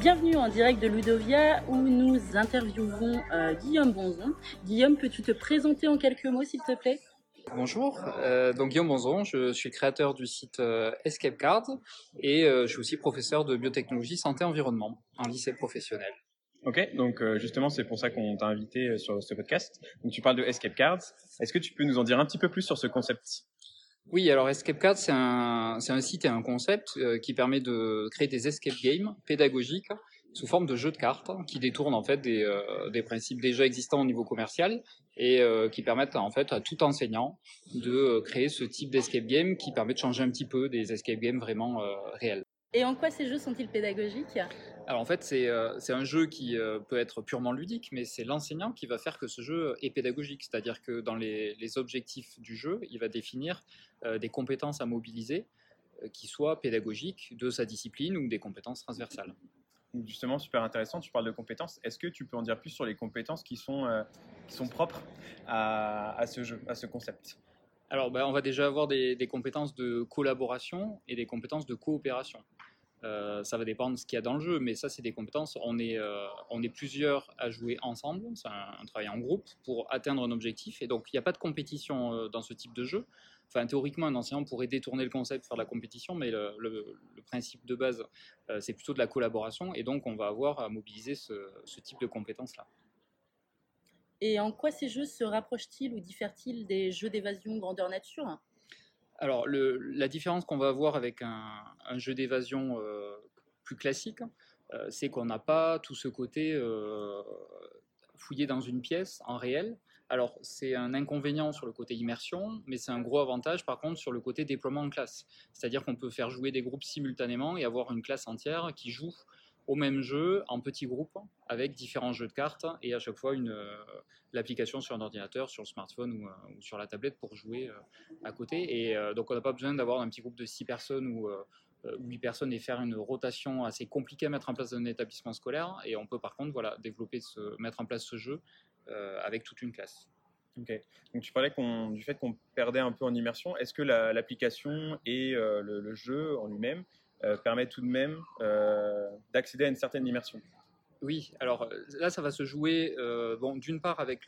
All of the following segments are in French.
Bienvenue en direct de Ludovia où nous interviewons euh, Guillaume Bonzon. Guillaume, peux-tu te présenter en quelques mots s'il te plaît? Bonjour, euh, donc Guillaume Bonzon, je suis créateur du site euh, Escape Card et euh, je suis aussi professeur de biotechnologie santé environnement en lycée professionnel. Ok, donc euh, justement c'est pour ça qu'on t'a invité sur ce podcast. Donc tu parles de Escape Cards. Est-ce que tu peux nous en dire un petit peu plus sur ce concept? Oui, alors Escape Card c'est un, un site et un concept euh, qui permet de créer des escape games pédagogiques sous forme de jeux de cartes qui détournent en fait des, euh, des principes déjà existants au niveau commercial et euh, qui permettent en fait à tout enseignant de euh, créer ce type d'escape game qui permet de changer un petit peu des escape games vraiment euh, réels. Et en quoi ces jeux sont-ils pédagogiques? Alors en fait, c'est euh, un jeu qui euh, peut être purement ludique, mais c'est l'enseignant qui va faire que ce jeu est pédagogique. C'est-à-dire que dans les, les objectifs du jeu, il va définir euh, des compétences à mobiliser euh, qui soient pédagogiques de sa discipline ou des compétences transversales. Justement, super intéressant. Tu parles de compétences. Est-ce que tu peux en dire plus sur les compétences qui sont, euh, qui sont propres à, à ce jeu, à ce concept? Alors ben, on va déjà avoir des, des compétences de collaboration et des compétences de coopération. Euh, ça va dépendre de ce qu'il y a dans le jeu, mais ça, c'est des compétences. On est, euh, on est plusieurs à jouer ensemble, c'est un, travail en groupe pour atteindre un objectif. Et donc, il n'y a pas de compétition euh, dans ce type de jeu. Enfin, théoriquement, un enseignant pourrait détourner le concept, faire de la compétition, mais le, principe de base, c'est plutôt de la collaboration. Et donc, on va avoir à mobiliser ce type de compétences-là. Et en quoi ces jeux se rapprochent-ils ou diffèrent-ils des jeux d'évasion grandeur nature? Alors, la différence qu'on va avoir avec un, un jeu d'évasion euh, plus classique, euh, c'est qu'on n'a pas tout ce côté euh, fouillé dans une pièce en réel. Alors, c'est un inconvénient sur le côté immersion, mais c'est un gros avantage par contre sur le côté déploiement en classe. C'est-à-dire qu'on peut faire jouer des groupes simultanément et avoir une classe entière qui joue au même jeu en petits groupes avec différents jeux de cartes et à chaque fois une, euh, l'application sur un ordinateur, sur le smartphone ou, euh, sur la tablette pour jouer euh, à côté. Et donc, on n'a pas besoin d'avoir un petit groupe de 6 personnes ou, 8 personnes et faire une rotation assez compliquée à mettre en place dans un établissement scolaire. Et on peut par contre voilà, développer, ce, mettre en place ce jeu avec toute une classe. Ok. Donc tu parlais du fait qu'on perdait un peu en immersion. Est-ce que la- l'application et euh, le, le jeu en lui-même euh, permettent tout de même euh, d'accéder à une certaine immersion Oui, alors euh, là, ça va se jouer bon, d'une part avec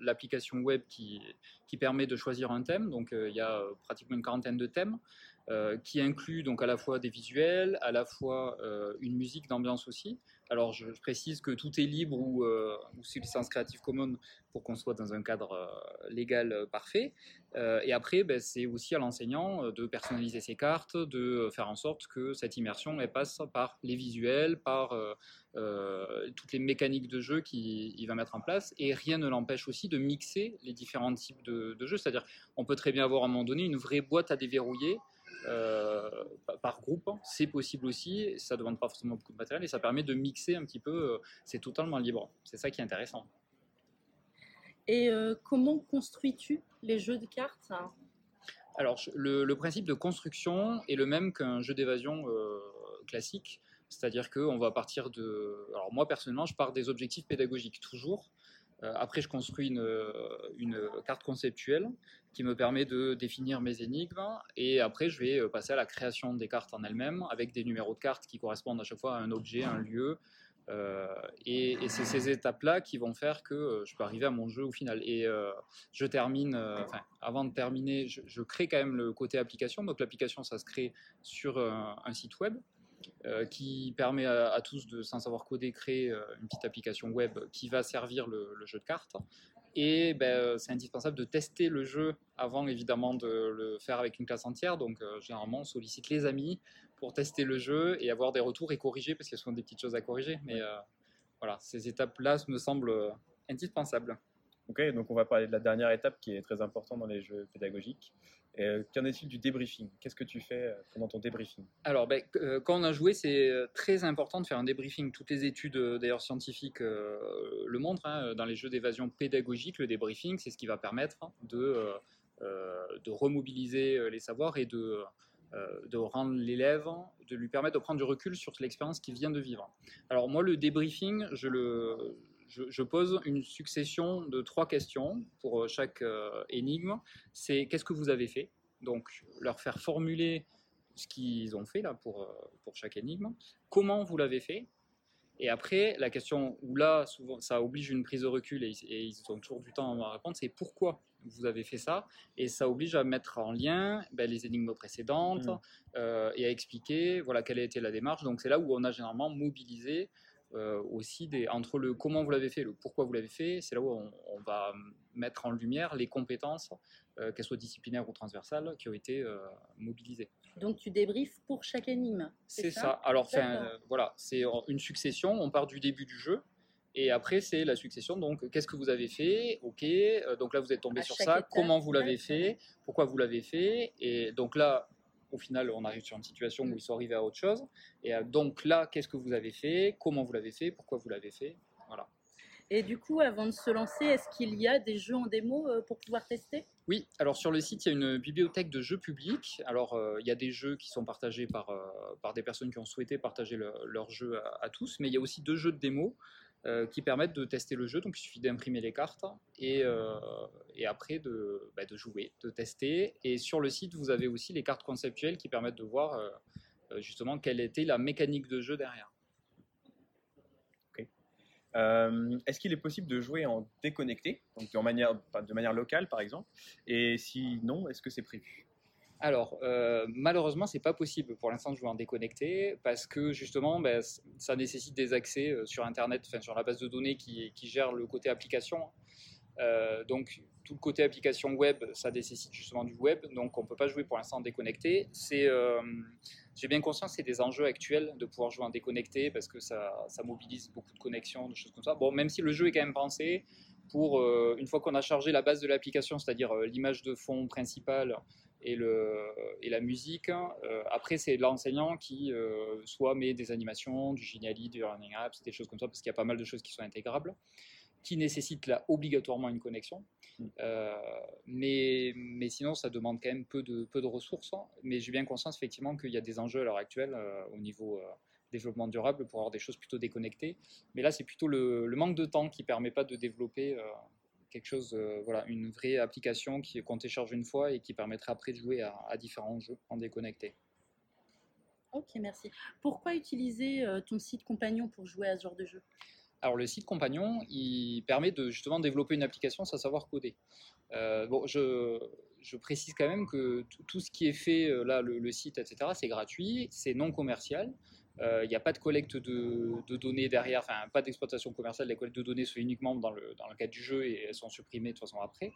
l'application web qui, qui permet de choisir un thème. Donc, il y a pratiquement une quarantaine de thèmes qui incluent donc à la fois des visuels, à la fois une musique d'ambiance aussi. Alors, je, précise que tout est libre ou, euh, ou sous licence Creative Commons pour qu'on soit dans un cadre euh, légal euh, parfait. Euh, et après, ben, c'est aussi à l'enseignant euh, de personnaliser ses cartes, de faire en sorte que cette immersion passe par les visuels, par euh, euh, toutes les mécaniques de jeu qu'il il va mettre en place. Et rien ne l'empêche aussi de mixer les différents types de, de jeux. C'est-à-dire, on peut très bien avoir à un moment donné une vraie boîte à déverrouiller. Euh, par- groupe, c'est possible aussi, ça ne demande pas forcément beaucoup de matériel et ça permet de mixer un petit peu, euh, c'est totalement libre, c'est ça qui est intéressant. Et euh, comment construis-tu les jeux de cartes Alors, je- le, le principe de construction est le même qu'un jeu d'évasion euh, classique, c'est-à-dire qu'on va partir de... Alors moi, personnellement, je pars des objectifs pédagogiques toujours. Euh, après, je construis une, une carte conceptuelle qui me permet de définir mes énigmes. Et après, je vais euh, passer à la création des cartes en elles-mêmes, avec des numéros de cartes qui correspondent à chaque fois à un objet, un lieu. Euh, et c'est ces étapes-là qui vont faire que euh, je peux arriver à mon jeu au final. Et euh, je termine, euh, avant de terminer, je, crée quand même le côté application. Donc l'application, ça se crée sur un, site web euh, qui permet à, à tous de, sans savoir coder, créer euh, une petite application web qui va servir le, le jeu de cartes. Et ben, euh, c'est indispensable de tester le jeu avant évidemment de le faire avec une classe entière. Donc euh, généralement on sollicite les amis pour tester le jeu et avoir des retours et corriger parce qu'il y a souvent des petites choses à corriger. Mais euh, voilà, ces étapes-là me semblent euh, indispensables. Ok, donc on va parler de la dernière étape qui est très importante dans les jeux pédagogiques. Euh, Qu'en est-il du débriefing? Qu'est-ce que tu fais euh, pendant ton débriefing? Alors, ben, euh, quand on a joué, c'est très important de faire un débriefing. Toutes les études, d'ailleurs scientifiques, le montrent. hein, dans les jeux d'évasion pédagogique, le débriefing, c'est ce qui va permettre de, de remobiliser les savoirs et de, de rendre l'élève, de lui permettre de prendre du recul sur l'expérience qu'il vient de vivre. Alors moi, le débriefing, je le, je, je pose une succession de trois questions pour euh, chaque euh, énigme. C'est qu'est-ce que vous avez fait? Donc leur faire formuler ce qu'ils ont fait là pour, euh, pour chaque énigme. Comment vous l'avez fait? Et après, la question où là, souvent, ça oblige une prise de recul et, ils ont toujours du temps à répondre, c'est pourquoi vous avez fait ça? Et ça oblige à mettre en lien ben, les énigmes précédentes mmh. euh, et à expliquer voilà, quelle a été la démarche. Donc c'est là où on a généralement mobilisé euh, aussi des, entre le comment vous l'avez fait, le pourquoi vous l'avez fait, c'est là où on, va mettre en lumière les compétences, euh, qu'elles soient disciplinaires ou transversales, qui ont été euh, mobilisées. Donc tu débriefes pour chaque énigme. C'est ça, Alors, voilà, c'est une succession. On part du début du jeu. Et après, c'est la succession. Donc, qu'est-ce que vous avez fait? Ok. Donc là, vous êtes tombé sur ça. Comment vous l'avez fait? Pourquoi vous l'avez fait? Et donc là, au final, on arrive sur une situation où ils sont arrivés à autre chose. Et euh, donc là, qu'est-ce que vous avez fait? Comment vous l'avez fait? Pourquoi vous l'avez fait? Voilà. Et du coup, avant de se lancer, est-ce qu'il y a des jeux en démo euh, pour pouvoir tester? Oui, alors sur le site, il y a une bibliothèque de jeux publics. Alors, euh, il y a des jeux qui sont partagés par, par des personnes qui ont souhaité partager leurs jeux à, à, tous, mais il y a aussi deux jeux de démo euh, qui permettent de tester le jeu. Donc il suffit d'imprimer les cartes et, euh, après de, bah, de, jouer, de tester. Et sur le site, vous avez aussi les cartes conceptuelles qui permettent de voir euh, justement quelle était la mécanique de jeu derrière. Est-ce qu'il est possible de jouer en déconnecté, donc de manière locale par exemple? Et si non, est-ce que c'est prévu? Alors, euh, malheureusement, c'est pas possible pour l'instant de jouer en déconnecté parce que justement, ben, ça nécessite des accès euh, sur Internet, sur la base de données qui, gère le côté application. Euh, donc, tout le côté application web, ça nécessite justement du web, donc on peut pas jouer pour l'instant en déconnecté. C'est, j'ai bien conscience, c'est des enjeux actuels de pouvoir jouer en déconnecté parce que ça, ça, mobilise beaucoup de connexions, de choses comme ça. Bon, même si le jeu est quand même pensé pour une fois qu'on a chargé la base de l'application, c'est-à-dire l'image de fond principale et, le, et la musique. Euh, après, c'est l'enseignant qui euh, soit met des animations, du Geniali, du Learning Apps, des choses comme ça, parce qu'il y a pas mal de choses qui sont intégrables, qui nécessitent là obligatoirement une connexion. Mm. Euh, mais, mais sinon, ça demande quand même peu de, peu de ressources. Mais j'ai bien conscience effectivement qu'il y a des enjeux à l'heure actuelle au niveau développement durable pour avoir des choses plutôt déconnectées. Mais là, c'est plutôt le, le, manque de temps qui ne permet pas de développer quelque chose, euh, voilà, une vraie application qui qu'on télécharge une fois et qui permettra après de jouer à, différents jeux en déconnecté. Ok, merci. Pourquoi utiliser euh, ton site compagnon pour jouer à ce genre de jeu? Alors le site compagnon, il permet de justement développer une application sans savoir coder. Euh, bon, je, je, précise quand même que tout ce qui est fait là, le, le site, etc., c'est gratuit, c'est non commercial. Euh, il n'y a pas de collecte de, données derrière, enfin pas d'exploitation commerciale. Les collectes de données sont uniquement dans le, cadre du jeu et elles sont supprimées de toute façon après.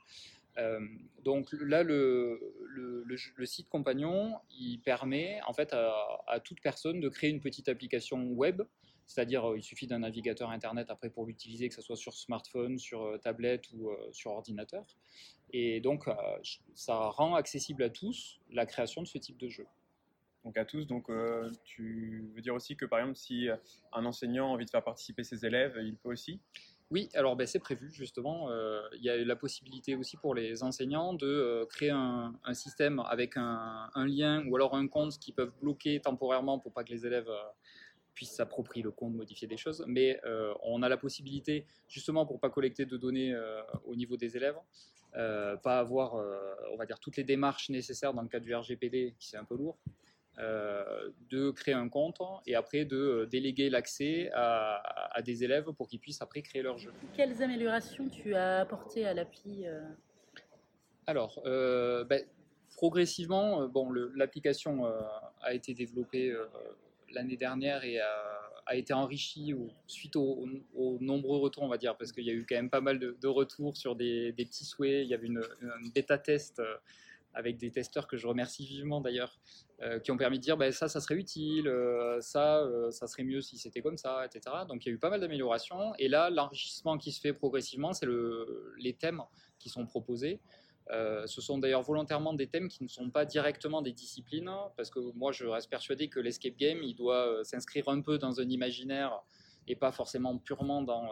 Euh, donc là, le, le, site compagnon, il permet en fait à, toute personne de créer une petite application web. C'est-à-dire, euh, il suffit d'un navigateur internet après pour l'utiliser, que ce soit sur smartphone, sur tablette ou sur ordinateur. Et donc, ça rend accessible à tous la création de ce type de jeu donc à tous. Donc euh, tu veux dire aussi que par exemple, si un enseignant a envie de faire participer ses élèves, il peut aussi? Oui, alors ben, c'est prévu justement. Euh, il y a la possibilité aussi pour les enseignants de euh, créer un, système avec un, lien ou alors un compte qui peuvent bloquer temporairement pour pas que les élèves puissent s'approprier le compte, modifier des choses. Mais on a la possibilité justement pour pas collecter de données au niveau des élèves, pas avoir, on va dire, toutes les démarches nécessaires dans le cadre du RGPD, qui c'est un peu lourd. Euh, de créer un compte et après de euh, déléguer l'accès à, des élèves pour qu'ils puissent après créer leur jeu. Quelles améliorations tu as apportées à l'appli euh Alors, ben, progressivement, bon, l'application a été développée l'année dernière et a, été enrichie suite aux, nombreux retours, on va dire, parce qu'il y a eu quand même pas mal de, retours sur des, petits souhaits. Il y avait une, une bêta test avec des testeurs que je remercie vivement d'ailleurs, euh, qui ont permis de dire bah, ça, ça serait utile, euh, ça, euh, ça serait mieux si c'était comme ça, etc. Donc il y a eu pas mal d'améliorations. Et là, l'enrichissement qui se fait progressivement, c'est le, les thèmes qui sont proposés. ce sont d'ailleurs volontairement des thèmes qui ne sont pas directement des disciplines, parce que moi je reste persuadé que l'escape game, il doit s'inscrire un peu dans un imaginaire et pas forcément purement dans...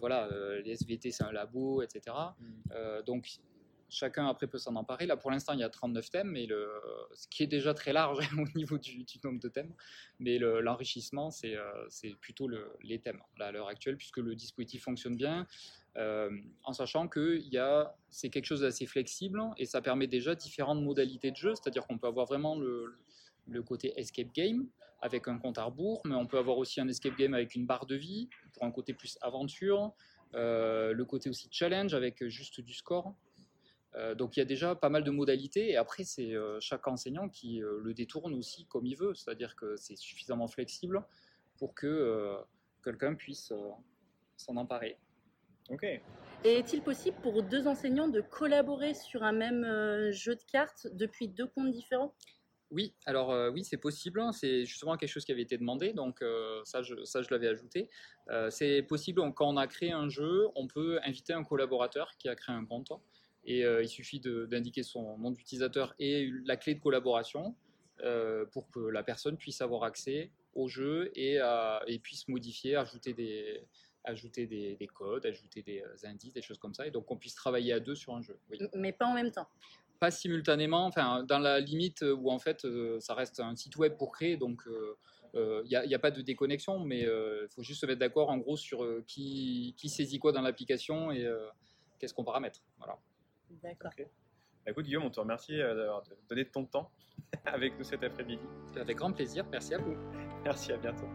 voilà, les SVT c'est un labo, etc. Mmh. donc chacun après peut s'en emparer. Là, pour l'instant, il y a 39 thèmes, mais le, ce qui est déjà très large au niveau du, nombre de thèmes. Mais l'enrichissement, c'est plutôt le, les thèmes à l'heure actuelle, puisque le dispositif fonctionne bien, euh, en sachant que c'est quelque chose d'assez flexible et ça permet déjà différentes modalités de jeu, c'est-à-dire qu'on peut avoir vraiment le, le côté escape game avec un compte à rebours, mais on peut avoir aussi un escape game avec une barre de vie pour un côté plus aventure, euh, le côté aussi challenge avec juste du score. Euh, donc il y a déjà pas mal de modalités et après c'est euh, chaque enseignant qui le détourne aussi comme il veut, c'est-à-dire que c'est suffisamment flexible pour que quelqu'un puisse s'en emparer. Ok. Et est-il possible pour deux enseignants de collaborer sur un même jeu de cartes depuis deux comptes différents? Oui, alors euh, oui, c'est possible. C'est justement quelque chose qui avait été demandé, donc euh, ça, je, ça, je l'avais ajouté. Euh, c'est possible, quand on a créé un jeu, on peut inviter un collaborateur qui a créé un compte. Et il suffit d'indiquer son nom d'utilisateur et la clé de collaboration pour que la personne puisse avoir accès au jeu et, et puisse modifier, ajouter des, ajouter des, codes, ajouter des indices, des choses comme ça, et donc qu'on puisse travailler à deux sur un jeu. Mais pas en même temps pas simultanément, enfin dans la limite où en fait euh, ça reste un site web pour créer, donc il euh, n'y euh, a, a, pas de déconnexion, mais il faut juste se mettre d'accord en gros sur qui, qui, saisit quoi dans l'application et qu'est-ce qu'on paramètre. Voilà. D'accord. Bah, écoute Guillaume, on te remercie d'avoir donné ton temps avec nous cet après-midi. Avec grand plaisir, merci à vous. Merci, à bientôt.